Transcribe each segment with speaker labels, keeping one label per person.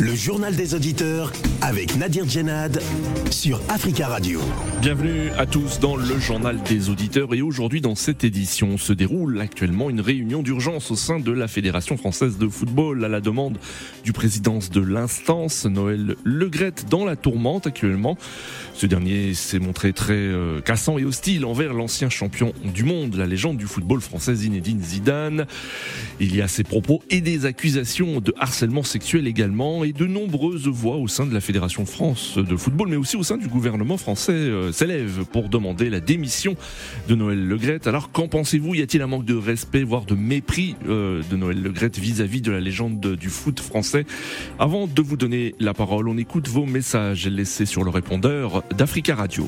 Speaker 1: Le journal des auditeurs avec Nadir Djenad sur Africa Radio.
Speaker 2: Bienvenue à tous dans le journal des auditeurs et aujourd'hui dans cette édition se déroule actuellement une réunion d'urgence au sein de la Fédération française de football à la demande du président de l'instance Noël Legrette dans la tourmente actuellement. Ce dernier s'est montré très euh, cassant et hostile envers l'ancien champion du monde, la légende du football français Zinedine Zidane. Il y a ces propos et des accusations de harcèlement sexuel également de nombreuses voix au sein de la Fédération France de football, mais aussi au sein du gouvernement français euh, s'élèvent pour demander la démission de Noël Legrette. Alors qu'en pensez-vous? Y a-t-il un manque de respect, voire de mépris euh, de Noël Legrette vis-à-vis de la légende du foot français? Avant de vous donner la parole, on écoute vos messages laissés sur le répondeur d'Africa Radio.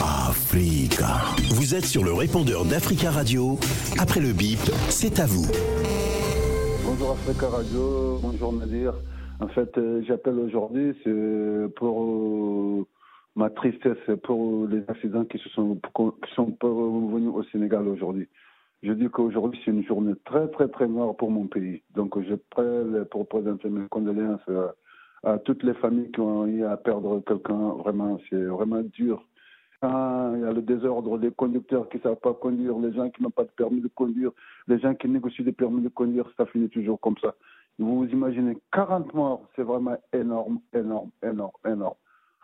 Speaker 1: Africa. Vous êtes sur le répondeur d'Africa Radio. Après le bip, c'est à vous.
Speaker 3: Bonjour Africa Radio, bonjour Nadir. En fait, euh, j'appelle aujourd'hui pour euh, ma tristesse pour les accidents qui, sont, venus au Sénégal aujourd'hui. Je dis qu'aujourd'hui, c'est une journée très, très, très noire pour mon pays. Donc, je prête pour présenter mes condoléances à toutes les familles qui ont eu à perdre quelqu'un. Vraiment, c'est vraiment dur il y a le désordre des conducteurs qui ne savent pas conduire, les gens qui n'ont pas de permis de conduire, les gens qui négocient des permis de conduire, ça finit toujours comme ça. Vous vous imaginez 40 morts, c'est vraiment énorme, énorme, énorme, énorme.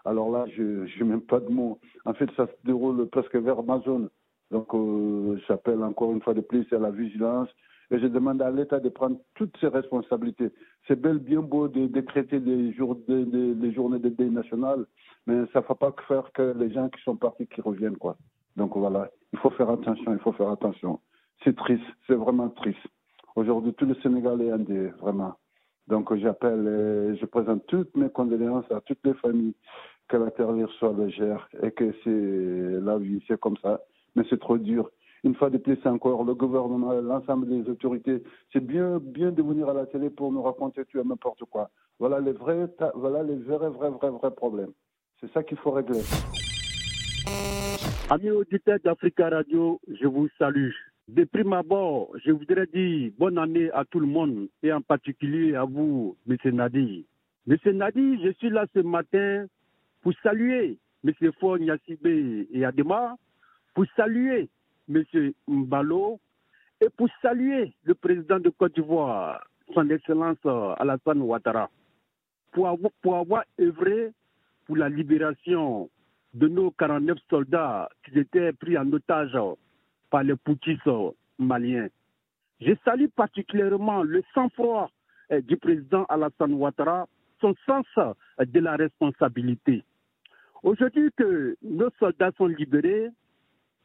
Speaker 3: Alors là, je n'ai même pas de mots. En fait, ça se déroule presque vers ma zone. Donc, euh, j'appelle encore une fois de plus à la vigilance et je demande à l'État de prendre toutes ses responsabilités. C'est bel bien beau de décréter des, journées de deuil national, mais ça ne va pas faire que les gens qui sont partis qui reviennent. quoi. Donc voilà, il faut faire attention, il faut faire attention. C'est triste, c'est vraiment triste. Aujourd'hui, tout le Sénégal est indé, vraiment. Donc j'appelle et je présente toutes mes condoléances à toutes les familles, que la terre soit légère et que c'est la vie, c'est comme ça. Mais c'est trop dur une fois de plus encore, le gouvernement, l'ensemble des autorités, c'est bien, bien de venir à la télé pour nous raconter tu as n'importe quoi. Voilà les vrais, voilà les vrais, vrais, vrais, vrais problèmes. C'est ça qu'il faut régler.
Speaker 4: Amis auditeurs d'Africa Radio, je vous salue. De prime abord, je voudrais dire bonne année à tout le monde et en particulier à vous, M. Nadi. M. Nadi, je suis là ce matin pour saluer M. Fon Yassibé et Adema, pour saluer M. Mbalo, et pour saluer le président de Côte d'Ivoire, son Excellence Alassane Ouattara, pour avoir œuvré pour la libération de nos 49 soldats qui étaient pris en otage par les poutistes maliens. Je salue particulièrement le sang-froid euh, du président Alassane Ouattara, son sens de la responsabilité. Aujourd'hui que nos soldats sont libérés,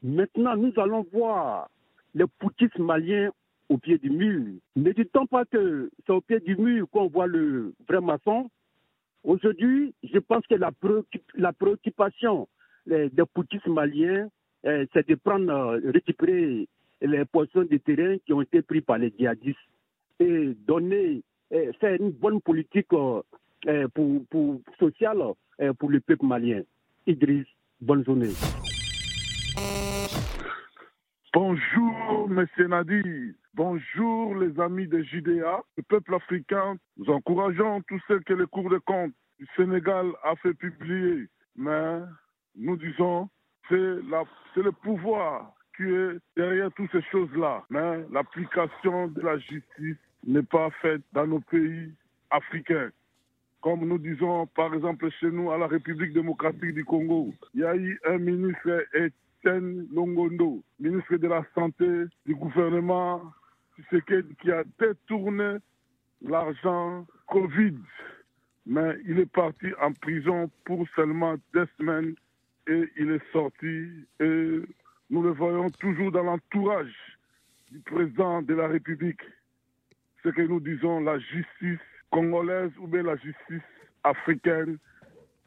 Speaker 4: Maintenant, nous allons voir les poutistes maliens au pied du mur. Ne dit-on pas que c'est au pied du mur qu'on voit le vrai maçon? Aujourd'hui, je pense que la, préoccupation des poutistes maliens, eh, c'est de prendre, euh, récupérer les poissons de terrain qui ont été pris par les djihadistes et donner, faire une bonne politique euh, pour, sociale pour le peuple malien. Idriss, bonne journée.
Speaker 5: Bonjour, Monsieur Nadi. Bonjour, les amis de JDA. Le peuple africain, nous encourageons tous ceux que le cours de compte du Sénégal a fait publier. Mais nous disons, c'est le pouvoir qui est derrière toutes ces choses-là. Mais l'application de la justice n'est pas faite dans nos pays africains. Comme nous disons, par exemple, chez nous, à la République démocratique du Congo, il y a eu un ministre Longondo, ministre de la Santé du gouvernement qui a détourné l'argent Covid. Mais il est parti en prison pour seulement deux semaines et il est sorti. Et nous le voyons toujours dans l'entourage du président de la République. Ce que nous disons, la justice congolaise ou bien la justice africaine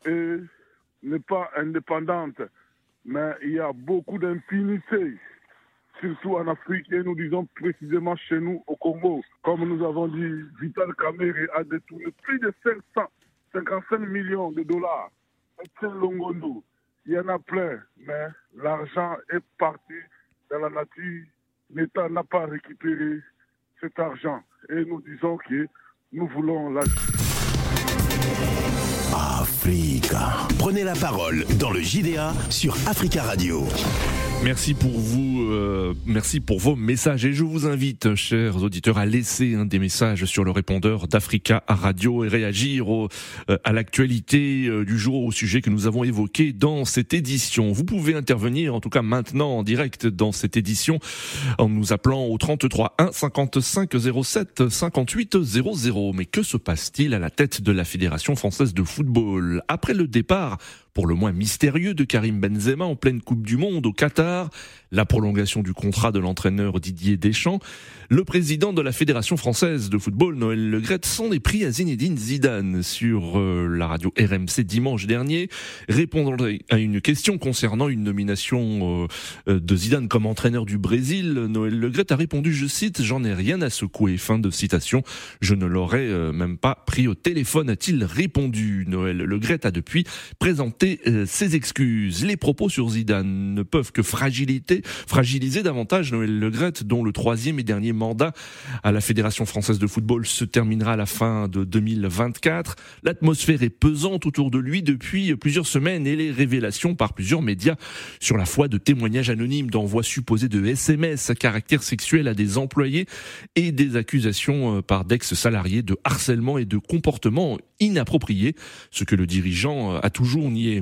Speaker 5: n'est pas indépendante mais il y a beaucoup d'impunité, surtout en Afrique, et nous disons précisément chez nous au Congo. Comme nous avons dit, Vital Kamere a détourné plus de 555 millions de dollars. Longondo. Il y en a plein, mais l'argent est parti dans la nature. L'État n'a pas récupéré ce cet argent et nous disons que nous voulons la
Speaker 1: Africa. Prenez la parole dans le JDA sur Africa Radio.
Speaker 2: Merci pour vous, euh, merci pour vos messages et je vous invite, chers auditeurs, à laisser un des messages sur le répondeur d'Africa Radio et réagir au, euh, à l'actualité euh, du jour au sujet que nous avons évoqué dans cette édition. Vous pouvez intervenir, en tout cas maintenant en direct dans cette édition, en nous appelant au 33 1 55 07 58 00. Mais que se passe-t-il à la tête de la Fédération française de football? Après le départ pour le moins mystérieux de Karim Benzema en pleine Coupe du Monde au Qatar, la prolongation du contrat de l'entraîneur Didier Deschamps, le président de la Fédération française de football, Noël Legrette, s'en est pris à Zinedine Zidane sur euh, la radio RMC dimanche dernier, répondant à une question concernant une nomination euh, euh, de Zidane comme entraîneur du Brésil. Noël Legrette a répondu, je cite, j'en ai rien à secouer. Fin de citation. Je ne l'aurais même pas pris au téléphone, a-t-il répondu. Noël Legrette a depuis présenté ses excuses. Les propos sur Zidane ne peuvent que fragiliser, fragiliser davantage Noël Legrette, dont le troisième et dernier mandat à la Fédération française de football se terminera à la fin de 2024. L'atmosphère est pesante autour de lui depuis plusieurs semaines et les révélations par plusieurs médias sur la foi de témoignages anonymes d'envois supposés de SMS à caractère sexuel à des employés et des accusations euh, par d'ex-salariés de harcèlement et de comportement inapproprié, ce que le dirigeant euh, a toujours nié.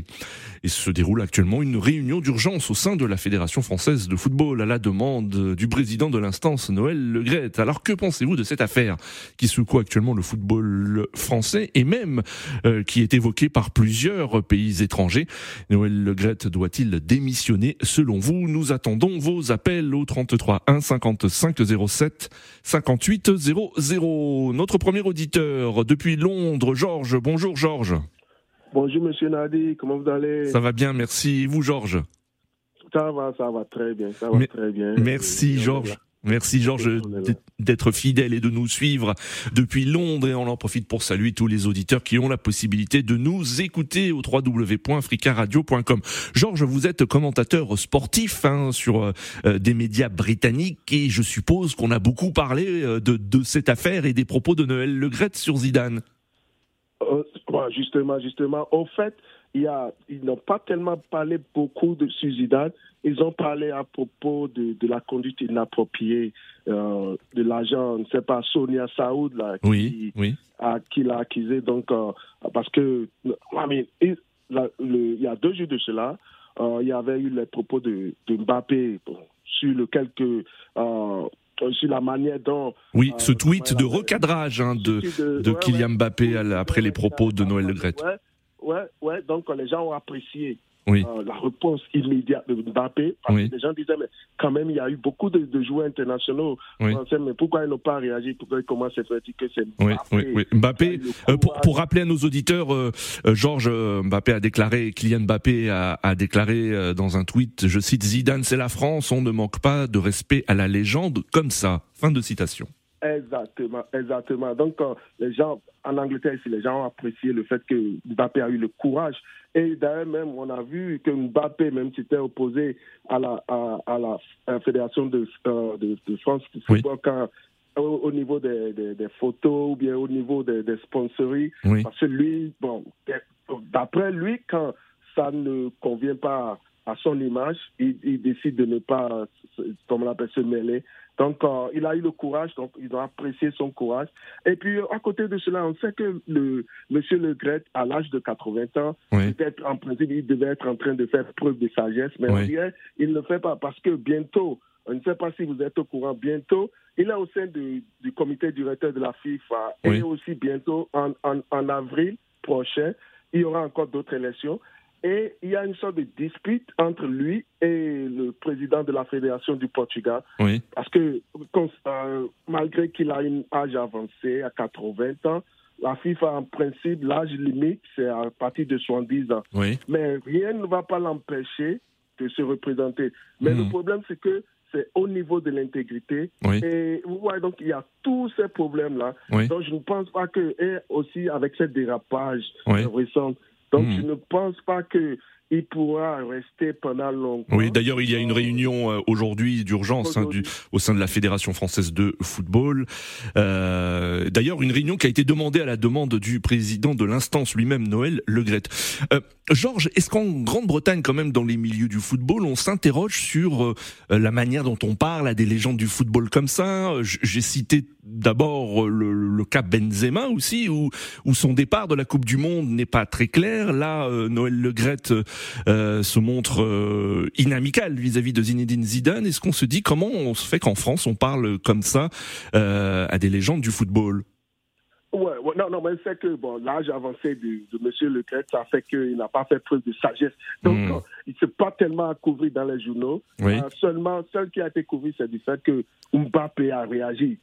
Speaker 2: Et se déroule actuellement une réunion d'urgence au sein de la Fédération française de football à la demande du président de l'instance Noël Le Gret. Alors que pensez-vous de cette affaire qui secoue actuellement le football français et même euh, qui est évoquée par plusieurs pays étrangers? Noël Le Gret doit-il démissionner selon vous? Nous attendons vos appels au 33 1 55 07 58 00. Notre premier auditeur depuis Londres, Georges. Bonjour Georges.
Speaker 6: Bonjour Monsieur Nadi, comment vous allez?
Speaker 2: Ça va bien, merci. Et vous Georges?
Speaker 6: Ça va, ça va très bien, ça va très bien.
Speaker 2: Merci Georges. Merci Georges d'être fidèle et de nous suivre depuis Londres et on en profite pour saluer tous les auditeurs qui ont la possibilité de nous écouter au www.africaradio.com. Georges, vous êtes commentateur sportif hein, sur euh, des médias britanniques et je suppose qu'on a beaucoup parlé euh, de, de, cette affaire et des propos de Noël Legrette sur Zidane.
Speaker 6: Euh, justement, justement. Au fait, il y a, ils n'ont pas tellement parlé beaucoup de Zidane. Ils ont parlé à propos de, de la conduite inappropriée euh, de l'agent, ne sais pas, Sonia Saoud, là, qui,
Speaker 2: oui, oui.
Speaker 6: A, qui l'a accusé. Donc, euh, parce que, il, il, y a deux jours de cela, euh, il y avait eu les propos de, de Mbappé bon, sur le quelques euh, sur la manière dont.
Speaker 2: Oui, ce tweet de recadrage hein, de, de, de ouais, Kylian Mbappé ouais, après les propos de Noël Le Gret.
Speaker 6: Ouais, ouais, donc les gens ont apprécié
Speaker 2: oui.
Speaker 6: euh, la réponse immédiate de Mbappé. Parce
Speaker 2: oui.
Speaker 6: que les gens disaient, mais quand même, il y a eu beaucoup de, de joueurs internationaux
Speaker 2: oui.
Speaker 6: français, mais pourquoi ils n'ont pas réagi? Pourquoi comment c'est fait que c'est
Speaker 2: oui,
Speaker 6: Mbappé?
Speaker 2: oui, oui. Mbappé, euh, pour, pour, rappeler à nos auditeurs, euh, Georges Mbappé a déclaré, Kylian Mbappé a, a déclaré euh, dans un tweet, je cite, Zidane, c'est la France, on ne manque pas de respect à la légende, comme ça. Fin de citation.
Speaker 6: Exactement, exactement. Donc, euh, les gens, en Angleterre, ici, les gens ont apprécié le fait que Mbappé a eu le courage. Et d'ailleurs, même, on a vu que Mbappé, même s'était opposé à la, à, à la, à la Fédération de, euh, de, de, France
Speaker 2: oui.
Speaker 6: quand, au, au, niveau des, des, des, photos ou bien au niveau des, des sponsories.
Speaker 2: Oui.
Speaker 6: Parce que lui, bon, d'après lui, quand ça ne convient pas à son image, il, il décide de ne pas, comme on l'appelle, se mêler. Donc, euh, il a eu le courage, donc ils ont apprécié son courage. Et puis, à côté de cela, on sait que le monsieur Le Gret, à l'âge de 80 ans,
Speaker 2: oui.
Speaker 6: peut-être en principe, il devait être en train de faire preuve de sagesse, mais
Speaker 2: oui.
Speaker 6: on dirait il ne le fait pas parce que bientôt, on ne sait pas si vous êtes au courant, bientôt, il est au sein du, du comité directeur de la FIFA
Speaker 2: oui.
Speaker 6: et aussi bientôt, en, en, en avril prochain, il y aura encore d'autres élections. Et il y a une sorte de dispute entre lui et le président de la Fédération du Portugal.
Speaker 2: Oui.
Speaker 6: Parce que euh, malgré qu'il a un âge avancé, à 80 ans, la FIFA, en principe, l'âge limite, c'est à partir de 70 ans.
Speaker 2: Oui.
Speaker 6: Mais rien ne va pas l'empêcher de se représenter. Mais mmh. le problème, c'est que c'est au niveau de l'intégrité.
Speaker 2: Oui.
Speaker 6: Et vous voyez, donc, il y a tous ces problèmes-là.
Speaker 2: Oui.
Speaker 6: Donc, je ne pense pas que, et aussi avec ce dérapage
Speaker 2: oui.
Speaker 6: récent, donc, mmh. je ne pense pas qu'il il pourra rester pendant longtemps.
Speaker 2: Oui, d'ailleurs, il y a une réunion euh, aujourd'hui d'urgence hein, au sein de la Fédération française de football. Euh, d'ailleurs, une réunion qui a été demandée à la demande du président de l'instance lui-même, Noël Legrette. Euh, Georges, est-ce qu'en Grande-Bretagne, quand même, dans les milieux du football, on s'interroge sur euh, la manière dont on parle à des légendes du football comme ça? J'ai cité d'abord le, le, cas Benzema aussi, où, où son départ de la Coupe du Monde n'est pas très clair. Là, Noël Legrette euh, se montre euh, inamical vis-à-vis de Zinedine Zidane. Est-ce qu'on se dit comment on se fait qu'en France on parle comme ça euh, à des légendes du football?
Speaker 6: Ouais, non, non, mais c'est que bon, l'âge avancé de, de M. Leclerc, ça fait qu'il n'a pas fait preuve de sagesse. Donc, hmm. il ne s'est pas tellement couvert dans les journaux. seulement, seul qui a été couvert, c'est du fait que Mbappé a réagi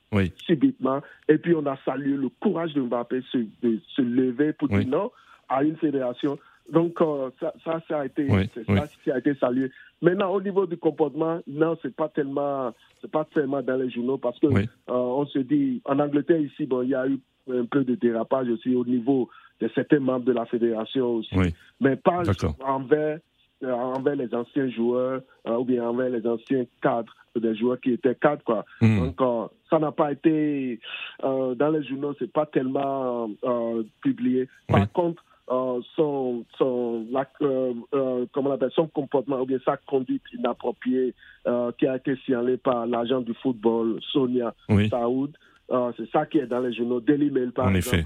Speaker 6: subitement. Et puis, on a salué le courage de Mbappé de se lever pour dire non à une fédération donc, euh, ça, ça, a été, ça, a été salué. Maintenant, au niveau du comportement, non, c'est pas tellement, c'est pas tellement dans les journaux parce que euh, on se dit, en Angleterre ici, bon, il y a eu un peu de dérapage aussi au niveau de certains membres de la fédération aussi, mais pas envers euh, envers les anciens joueurs ou bien envers les anciens cadres des joueurs qui étaient cadres quoi. Hmm. Donc ça n'a pas été dans les journaux, c'est pas tellement publié. Par contre euh, son, son, euh, euh, comment on appelle, son comportement ou bien sa conduite inappropriée qui a été signalée par l'agent du football, Sonia Saoud. c'est ça qui est dans les journaux. Daily Mail, par exemple,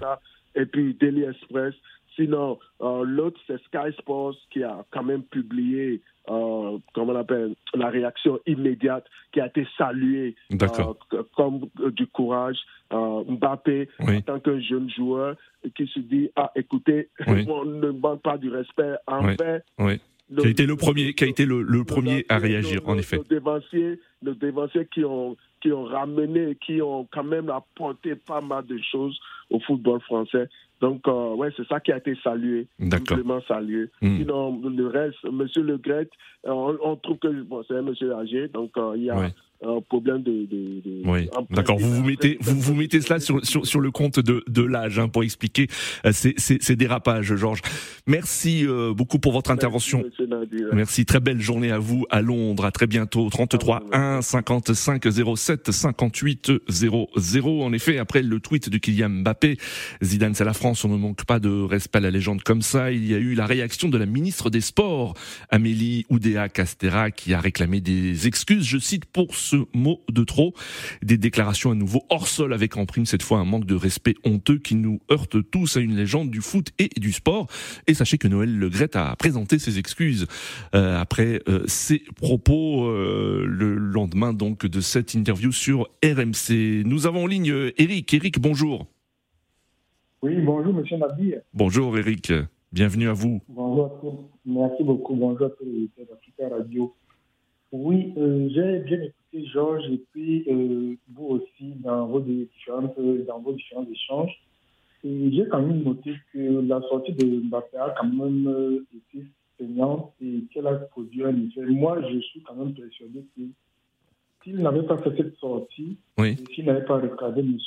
Speaker 6: Ça. Et puis Daily Express. Sinon, l'autre, c'est Sky Sports qui a quand même publié euh, comment on appelle, la réaction immédiate qui a été saluée euh, comme euh, du courage. Mbappé, en tant que jeune joueur, qui se dit ah écoutez, on ne manque pas du respect envers.
Speaker 2: Oui. Qui a été le premier, qui a été le, le premier à réagir, en effet.
Speaker 6: Nos dévanciers, nos dévanciers qui ont qui ont ramené, qui ont quand même apporté pas mal de choses au football français. Donc, euh, ouais, c'est ça qui a été salué, simplement salué. Hmm. Sinon, le reste, Monsieur Le Gret, euh, on, trouve que bon, c'est un monsieur âgé, donc euh, il y a un problème de. de, de
Speaker 2: oui. D'accord. Vous vous mettez, vous vous mettez cela sur, sur, sur le compte de, de l'âge hein, pour expliquer euh, ces, ces, ces, dérapages, Georges. Merci euh, beaucoup pour votre intervention. Merci, Très belle journée à vous à Londres. À très bientôt. 33 1 55 07 58 00. En effet, après le tweet de Kylian Mbappé, Zidane, c'est la France. On ne manque pas de respect à la légende comme ça. Il y a eu la réaction de la ministre des Sports, Amélie Oudéa Castera, qui a réclamé des excuses. Je cite pour ce mot de trop. Des déclarations à nouveau hors sol avec en prime cette fois un manque de respect honteux qui nous heurte tous à une légende du foot et du sport. Et sachez que Noël Le Gret a présenté ses excuses euh, après euh, ses propos euh, le lendemain donc de cette interview sur RMC. Nous avons en ligne Eric. Eric, bonjour.
Speaker 7: Oui, bonjour Monsieur Nadir.
Speaker 2: Bonjour Eric, bienvenue à vous.
Speaker 7: Bonjour à tous. Merci beaucoup. Bonjour à tous les Radio. Oui, j'ai bien écouté Georges, et puis euh, vous aussi dans vos, différentes, dans vos différents échanges. Et j'ai quand même noté que la sortie de Mbappé a quand même euh, été saignante et qu'elle a produit un effet. Moi, je suis quand même persuadé que s'il n'avait pas fait cette sortie, s'il n'avait pas regardé M.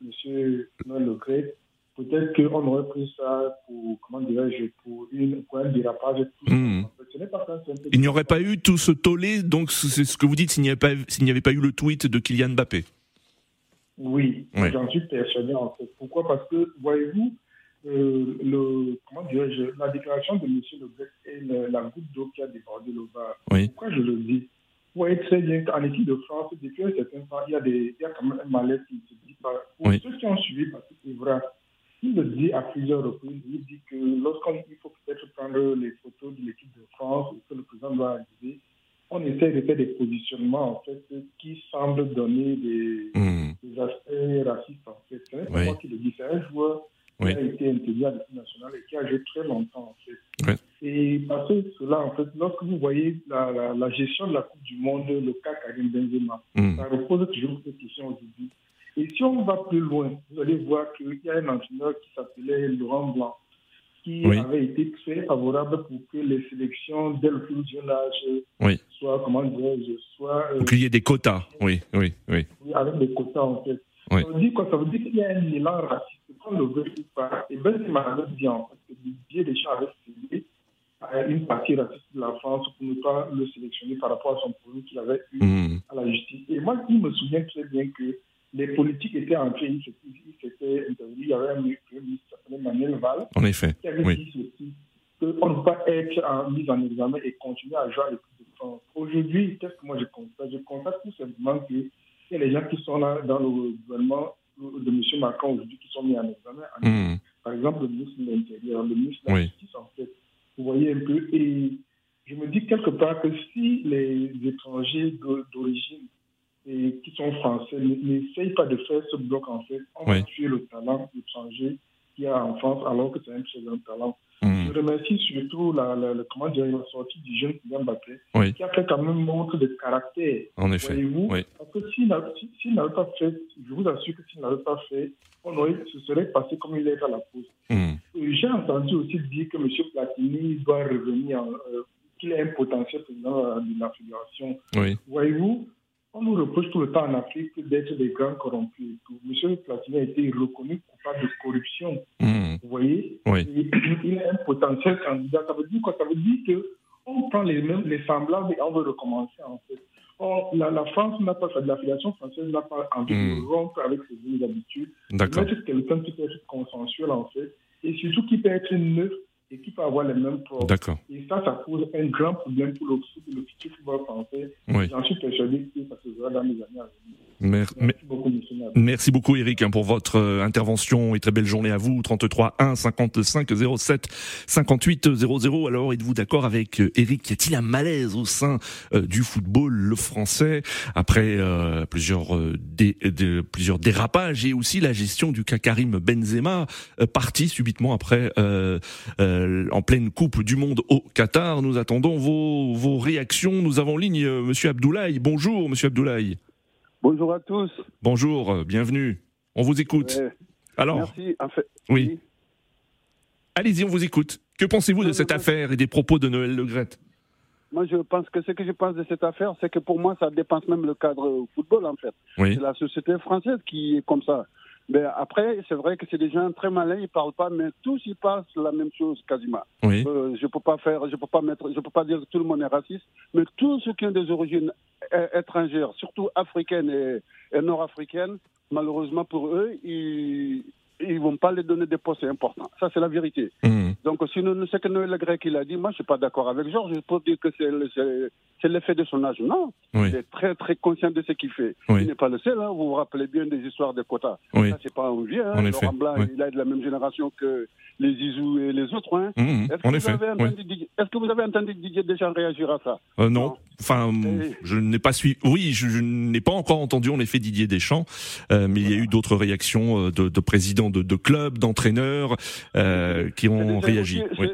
Speaker 7: Monsieur Noël Le peut-être qu'on aurait pris ça pour, comment dirais-je, pour, une, pour un dérapage.
Speaker 2: Hmm. Il n'y aurait pas eu tout ce tollé, donc c'est ce que vous dites s'il n'y avait, pas, s'il n'y avait pas eu le tweet de Kylian Mbappé.
Speaker 7: Oui, j'en suis persuadé en fait. Pourquoi? Parce que, voyez-vous, euh, le, comment dirais-je, la déclaration de M. Le est la, goutte d'eau qui a débordé le bar. Pourquoi je le dis? Vous voyez très bien qu'en équipe de France, depuis un certain temps, il y a, des, il y a quand même un malaise qui se dit pas. Pour ceux qui ont suivi, parce que c'est vrai, il le dit à plusieurs reprises. Il dit que lorsqu'il faut peut-être prendre les photos de l'équipe de France, que le président doit arriver, on essaie de faire des positionnements en fait qui semblent donner des, hmm. aspects racistes en fait. Ce n'est pas moi qui le dis, c'est un joueur qui a été intégré à l'équipe nationale et qui a joué très longtemps en fait. Et parce que cela en fait, lorsque vous voyez la, la, gestion de la Coupe du Monde, le cas Karim Benzema, hmm. ça repose toujours cette question au début. Et si on va plus loin, vous allez voir qu'il y a un entraîneur qui s'appelait Laurent Blanc, qui avait été très favorable pour que les sélections, dès le plus jeune âge, soient, comment dirais-je, soient...
Speaker 2: Euh, qu'il y ait des quotas, oui, oui, oui.
Speaker 7: Oui, avec des quotas, en fait. Ça veut dire quoi? Ça veut dire qu'il y a un élan raciste, qu'on le veut ou pas. Et Ben avait dit, en fait, que Didier Deschamps avait suivi une partie raciste de la France pour ne pas le sélectionner par rapport à son problème qu'il avait eu hmm. à la justice. Et moi, je me souviens très bien que les politiques étaient entrés, ils s'étaient intervenus. Il y avait un ministre qui s'appelait Manuel Val.
Speaker 2: En effet.
Speaker 7: Qui avait dit ceci qu'on ne peut pas être mis en examen et continuer à jouer à l'équipe de France. Aujourd'hui, qu'est-ce que moi je constate? Je constate tout simplement qu'il y a les gens qui sont là dans le gouvernement de M. Macron aujourd'hui qui sont mis en examen. Hmm. Par exemple, le ministre de l'Intérieur, le ministre de la Justice, en fait. Vous voyez un peu. Et je me dis quelque part que si les étrangers d'origine et qui sont français n'essayent pas de faire ce bloc, en fait, on va tuer le talent étranger qu'il y a en France alors que c'est un très talent. Hmm. Je remercie surtout la, la, la, comment dire, la sortie du jeune Kylian Mbappé, qui a fait quand même montre de caractère.
Speaker 2: En effet.
Speaker 7: Voyez-vous? Parce que s'il n'avait pas fait, je vous assure que s'il n'avait pas fait, on aurait, ce serait passé comme il est à la pause. Hmm. J'ai entendu aussi dire que M. Platini doit revenir, euh, qu'il a un potentiel président de la fédération. Voyez-vous? On nous reproche tout le temps en Afrique d'être des grands corrompus et tout. Monsieur Platini a été reconnu coupable de corruption. Hmm. Vous voyez? Il a un potentiel candidat. Ça veut dire quoi? Ça veut dire qu'on prend les mêmes, les semblables et on veut recommencer en fait. la, France n'a pas la Fédération française n'a pas envie de hmm. rompre avec ses habitudes.
Speaker 2: D'accord.
Speaker 7: Mettre quelqu'un qui peut être consensuel en fait et surtout qui peut être neuf et qui peut avoir les mêmes problèmes.
Speaker 2: D'accord.
Speaker 7: Et ça, ça pose un grand problème pour le, le futur football français. Oui. J'en suis persuadé que ça se verra dans les années à venir.
Speaker 2: Merci, beaucoup, Merci beaucoup, Eric, pour votre euh, intervention et très belle journée à vous. 33 1 55 07 58 00. Alors, êtes-vous d'accord avec Eric euh, Y a-t-il un malaise au sein euh, du football le français après plusieurs plusieurs dérapages et aussi la gestion du cas Karim Benzema parti subitement après en pleine Coupe du Monde au Qatar. Nous attendons vos vos réactions. Nous avons en ligne Monsieur Abdoulaye. Bonjour, Monsieur Abdoulaye.
Speaker 8: Bonjour à tous.
Speaker 2: Bonjour, euh, bienvenue. On vous écoute. Alors,
Speaker 8: merci. En fait,
Speaker 2: oui. Allez-y, on vous écoute. Que pensez-vous de cette affaire et des propos de Noël Legrette
Speaker 8: Moi, je pense que ce que je pense de cette affaire, c'est que pour moi, ça dépense même le cadre football, en fait. C'est la société française qui est comme ça. Mais après, c'est vrai que c'est des gens très malins, ils parlent pas, mais tous ils passent la même chose quasiment.
Speaker 2: Oui.
Speaker 8: Euh, je peux pas faire, je peux pas mettre, je peux pas dire que tout le monde est raciste, mais tous ceux qui ont des origines étrangères, surtout africaines et, et nord-africaines, malheureusement pour eux, ils, ils vont pas les donner des postes importants. Ça, c'est la vérité. Mmh. Donc, si nous, ce que Noël Grec il a dit, moi, je suis pas d'accord avec Georges. Je peux dire que c'est l'effet de son âge. Non. Il est très, très conscient de ce qu'il fait. Il n'est pas le seul. Hein. Vous vous rappelez bien des histoires de quotas.
Speaker 2: Oui.
Speaker 8: Ça, c'est pas un vieux. Hein.
Speaker 2: Laurent
Speaker 8: Blanc, il est de la même génération que les Zizou et les autres. Hein.
Speaker 2: Mmh, Est-ce que,
Speaker 8: que, vous avez entendu Didier Deschamps réagir à ça?
Speaker 2: Euh, non. Enfin, je n'ai pas suivi. Oui, je, n'ai pas encore entendu en effet Didier Deschamps, euh, mais il y a eu d'autres réactions euh, de, de présidents de, de clubs, d'entraîneurs euh, qui ont réagi.
Speaker 8: Oui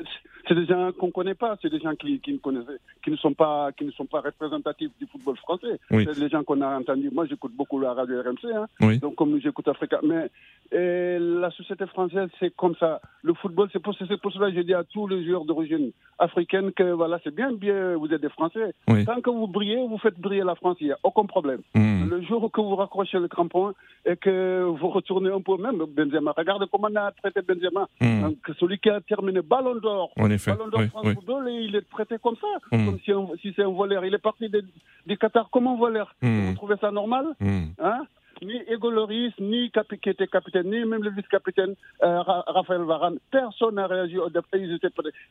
Speaker 8: c'est des gens qu'on connaît pas, c'est des gens qui, qui, ne qui ne sont pas, qui ne sont pas représentatifs du football français. C'est des gens qu'on a entendus. Moi, j'écoute beaucoup la radio RMC, hein, donc comme j'écoute Africa. Mais la société française, c'est comme ça. Le football, c'est pour, pour cela que je dis à tous les joueurs d'origine africaine que voilà, c'est bien, bien, vous êtes des Français. Tant que vous brillez, vous faites briller la France, il n'y a aucun problème.
Speaker 2: Mmh.
Speaker 8: Le jour que vous raccrochez le crampon et que vous retournez un peu même Benzema, regardez comment on a traité Benzema,
Speaker 2: mmh.
Speaker 8: donc, celui qui a terminé Ballon d'Or
Speaker 2: effet.
Speaker 8: il est traité comme ça, hmm. comme si, c'est un voleur. Il est parti du Qatar comme un voleur. Hmm. Vous trouvez ça normal
Speaker 2: hmm.
Speaker 8: hein ni Ego Loris, ni capi, qui était capitaine, ni même le vice-capitaine euh, Raphaël Varane, personne n'a réagi au départ.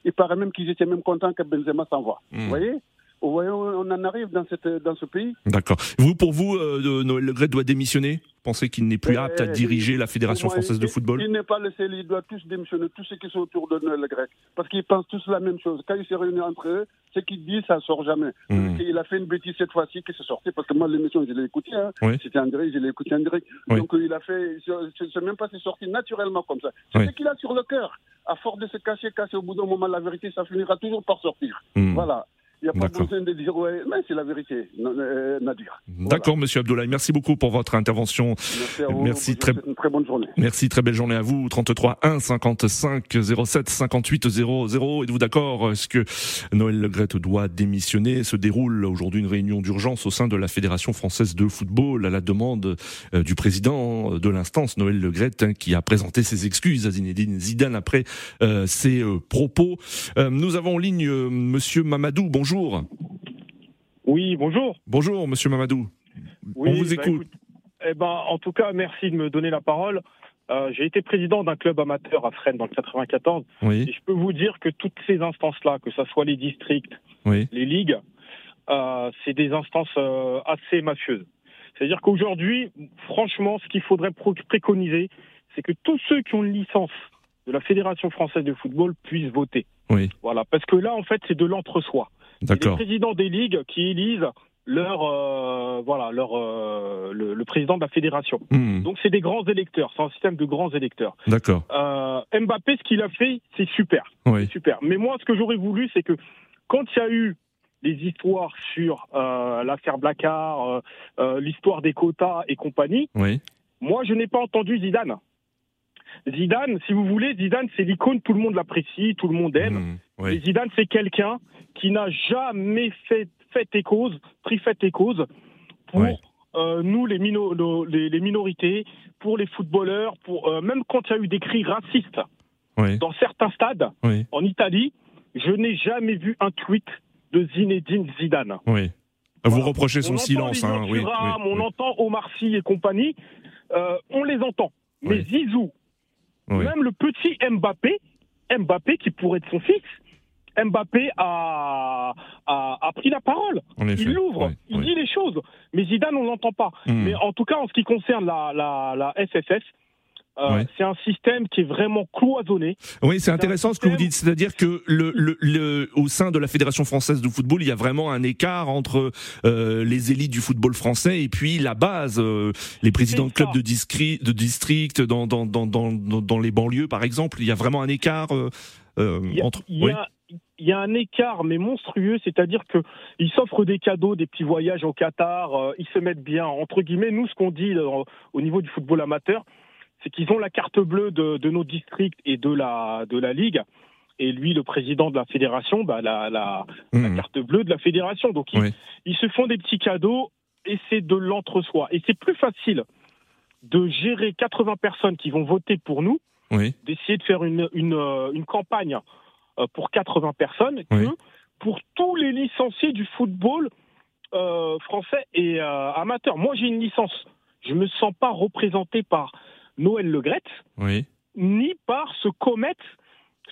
Speaker 8: il paraît même qu'ils étaient même contents que Benzema s'envoie. Vous voyez on en arrive dans, cette, dans ce pays.
Speaker 2: D'accord. Vous, pour vous, euh, Noël Le doit démissionner? Pensez qu'il n'est plus apte à diriger la Fédération française de football?
Speaker 8: Il, n'est pas le seul, il doit tous démissionner, tous ceux qui sont autour de Noël Le parce qu'ils pensent tous la même chose. Quand ils se réunissent entre eux, ce qu'ils disent, ça ne sort jamais. Hmm. Il a fait une bêtise cette fois-ci qui s'est sortie, parce que moi, l'émission, je l'ai écoutée. Hein. C'était en direct, je l'ai écouté en direct. Donc, il a fait, c'est même pas, c'est sorti naturellement comme ça. C'est ce qu'il a sur le cœur. À force de se cacher, cacher, au bout d'un moment, la vérité, ça finira toujours par sortir.
Speaker 2: Hmm.
Speaker 8: Voilà. Il n'y a pas besoin de dire, ouais, mais c'est la vérité, euh, Nadir.
Speaker 2: D'accord, monsieur Abdoulaye. Merci beaucoup pour votre intervention.
Speaker 8: Merci à vous. Merci, très... Une très bonne journée.
Speaker 2: Merci, très belle journée à vous. 33 1 55 07 58 00. Êtes-vous d'accord? Est-ce que Noël Legrette doit démissionner? Se déroule aujourd'hui une réunion d'urgence au sein de la Fédération française de football à la demande euh, du président de l'instance, Noël Legrette, hein, qui a présenté ses excuses à Zinedine Zidane après euh, ses propos. nous avons en ligne monsieur Mamadou. Bonjour bonjour.
Speaker 9: Oui, bonjour.
Speaker 2: Bonjour, monsieur Mamadou. On vous bah, écoute.
Speaker 9: eh ben, en tout cas, merci de me donner la parole. Euh, j'ai été président d'un club amateur à Fresnes dans le 94. Oui. Et je peux vous dire que toutes ces instances-là, que ce soit les districts, les ligues, euh, c'est des instances euh, assez mafieuses. C'est-à-dire qu'aujourd'hui, franchement, ce qu'il faudrait préconiser, c'est que tous ceux qui ont une licence de la Fédération française de football puissent voter.
Speaker 2: Oui.
Speaker 9: Voilà, parce que là, en fait, c'est de l'entre-soi. Les présidents des ligues qui élisent leur euh, voilà leur euh, le, président de la fédération. Hmm. Donc c'est des grands électeurs, c'est un système de grands électeurs.
Speaker 2: D'accord.
Speaker 9: Euh, Mbappé, ce qu'il a fait, c'est super, super. Mais moi, ce que j'aurais voulu, c'est que quand il y a eu les histoires sur l'affaire Blacard, l'histoire des quotas et compagnie,
Speaker 2: oui.
Speaker 9: moi je n'ai pas entendu Zidane. Zidane, si vous voulez, Zidane, c'est l'icône, tout le monde l'apprécie, tout le monde aime. Mmh, Zidane, c'est quelqu'un qui n'a jamais fait, fait et cause, pris fait et cause pour euh, nous, les, les, minorités, pour les footballeurs, pour euh, même quand il y a eu des cris racistes dans certains stades en Italie, je n'ai jamais vu un tweet de Zinedine Zidane.
Speaker 2: Oui. Vous reprochez son silence. Hein, oui,
Speaker 9: on entend Omar Sy et compagnie, euh, on les entend. Mais Zizou, même le petit Mbappé, Mbappé qui pourrait être son fils, Mbappé a, a, pris la parole. il l'ouvre, il dit les choses. Mais Zidane, on l'entend pas. Hmm. Mais en tout cas, en ce qui concerne la, la, la SFF, euh, C'est un système qui est vraiment cloisonné.
Speaker 2: Oui, c'est intéressant ce que vous dites, c'est-à-dire que le, le, au sein de la Fédération française de football, il y a vraiment un écart entre euh, les élites du football français et puis la base, euh, les présidents de clubs de, discri de district dans, dans, dans, dans, les banlieues, par exemple. Il y a vraiment un écart entre.
Speaker 9: Il y a, il y a un écart, mais monstrueux, c'est-à-dire qu'ils s'offrent des cadeaux, des petits voyages au Qatar, ils se mettent bien. Entre guillemets, nous, ce qu'on dit au niveau du football amateur, c'est qu'ils ont la carte bleue de, nos districts et de la, de la Ligue. Et lui, le président de la fédération, bah, la, la, mmh. carte bleue de la fédération. Donc, ils, se font des petits cadeaux et c'est de l'entre-soi. Et c'est plus facile de gérer 80 personnes qui vont voter pour nous, d'essayer de faire une, une, euh, une campagne euh, pour 80 personnes que pour tous les licenciés du football euh, français et amateur. Moi, j'ai une licence. Je ne me sens pas représenté par Noël Legrette,
Speaker 2: oui.
Speaker 9: ni par ce COMET.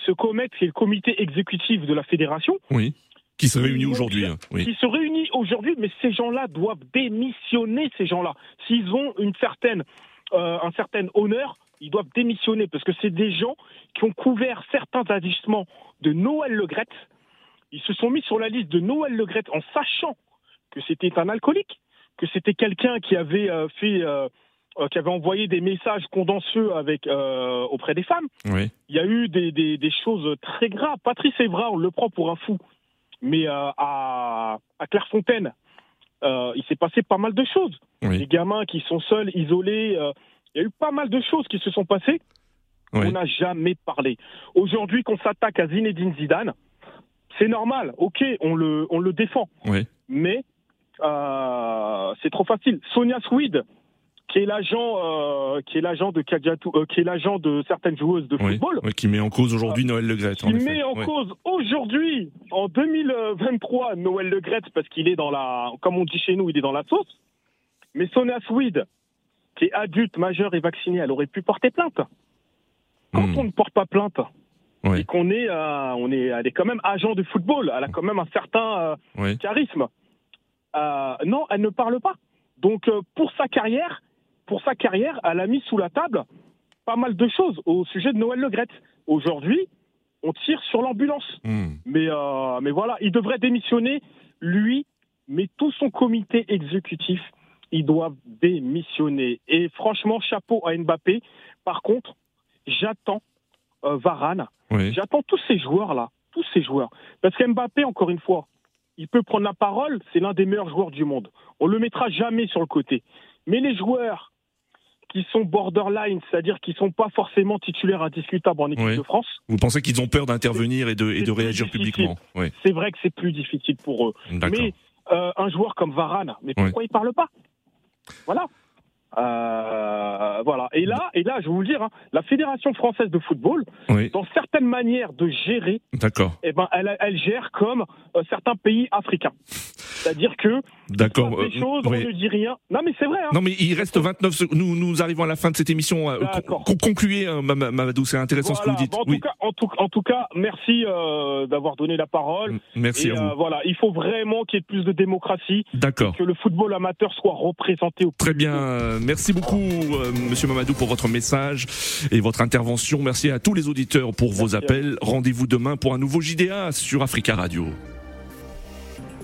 Speaker 9: Ce COMET, c'est le comité exécutif de la fédération.
Speaker 2: Oui. Qui se réunit aujourd'hui.
Speaker 9: Hein. Qui se réunit aujourd'hui, mais ces gens-là doivent démissionner, ces gens-là. S'ils ont une certaine, euh, un certain honneur, ils doivent démissionner parce que c'est des gens qui ont couvert certains agissements de Noël Legrette. Ils se sont mis sur la liste de Noël Legrette en sachant que c'était un alcoolique, que c'était quelqu'un qui avait euh, fait euh, euh, qui avait envoyé des messages condancieux avec euh, auprès des femmes.
Speaker 2: Oui.
Speaker 9: Il y a eu des, des, des, choses très graves. Patrice Evra, on le prend pour un fou, mais euh, à, à Clairefontaine, euh, il s'est passé pas mal de choses. Oui. Les gamins qui sont seuls, isolés, euh, il y a eu pas mal de choses qui se sont passées. Oui. On n'a jamais parlé. Aujourd'hui, qu'on s'attaque à Zinedine Zidane, c'est normal. Ok, on le, on le défend.
Speaker 2: Oui.
Speaker 9: Mais euh, c'est trop facile. Sonia Swede, qui est l'agent euh, qui est l'agent de euh, qui est l'agent de certaines joueuses de football.
Speaker 2: Oui, qui met en cause aujourd'hui Noël Le.
Speaker 9: Qui met en cause aujourd'hui, en 2023, Noël Le parce qu'il est dans la, comme on dit chez nous, il est dans la sauce. Mais Sonia Swede, qui est adulte, majeure et vaccinée, elle aurait pu porter plainte. Quand hmm. on ne porte pas plainte, et qu'on est, euh, on est, elle est quand même agent de football, elle a quand même un certain charisme. non, elle ne parle pas. Donc pour sa carrière, pour sa carrière, elle a mis sous la table pas mal de choses au sujet de Noël Legrette. Aujourd'hui, on tire sur l'ambulance. Hmm. Mais, euh, mais voilà, il devrait démissionner, lui, mais tout son comité exécutif, ils doivent démissionner. Et franchement, chapeau à Mbappé. Par contre, j'attends euh, Varane, j'attends tous ces joueurs-là, tous ces joueurs. Parce qu'Mbappé, encore une fois, il peut prendre la parole, c'est l'un des meilleurs joueurs du monde. On le mettra jamais sur le côté. Mais les joueurs qui sont borderline, c'est-à-dire qui sont pas forcément titulaires indiscutables en équipe de France.
Speaker 2: Vous pensez qu'ils ont peur d'intervenir et de, et de réagir publiquement
Speaker 9: C'est vrai que c'est plus difficile pour eux. Mais euh, un joueur comme Varane, mais pourquoi il parle pas? Voilà. Euh, voilà. Et là, et là, je vais vous le dire, hein, la Fédération française de football, dans certaines manières de gérer,
Speaker 2: d'accord,
Speaker 9: eh ben, elle, elle gère comme euh, certains pays africains. C'est-à-dire que
Speaker 2: D'accord.
Speaker 9: euh, choses, on ne dit rien. Non, mais c'est vrai. Hein.
Speaker 2: Non, mais il reste 29 secondes. Nous, nous arrivons à la fin de cette émission. concluez, Mamadou, c'est intéressant ce que vous dites.
Speaker 9: en, tout cas, en, tout, cas, merci d'avoir donné la parole.
Speaker 2: Merci à vous.
Speaker 9: voilà, il faut vraiment qu'il y ait plus de démocratie.
Speaker 2: D'accord.
Speaker 9: Que le football amateur soit représenté au
Speaker 2: Très bien. Merci beaucoup, euh, Monsieur Mamadou, pour votre message et votre intervention. Merci à tous les auditeurs pour vos appels. Rendez-vous demain pour un nouveau JDA sur Africa Radio.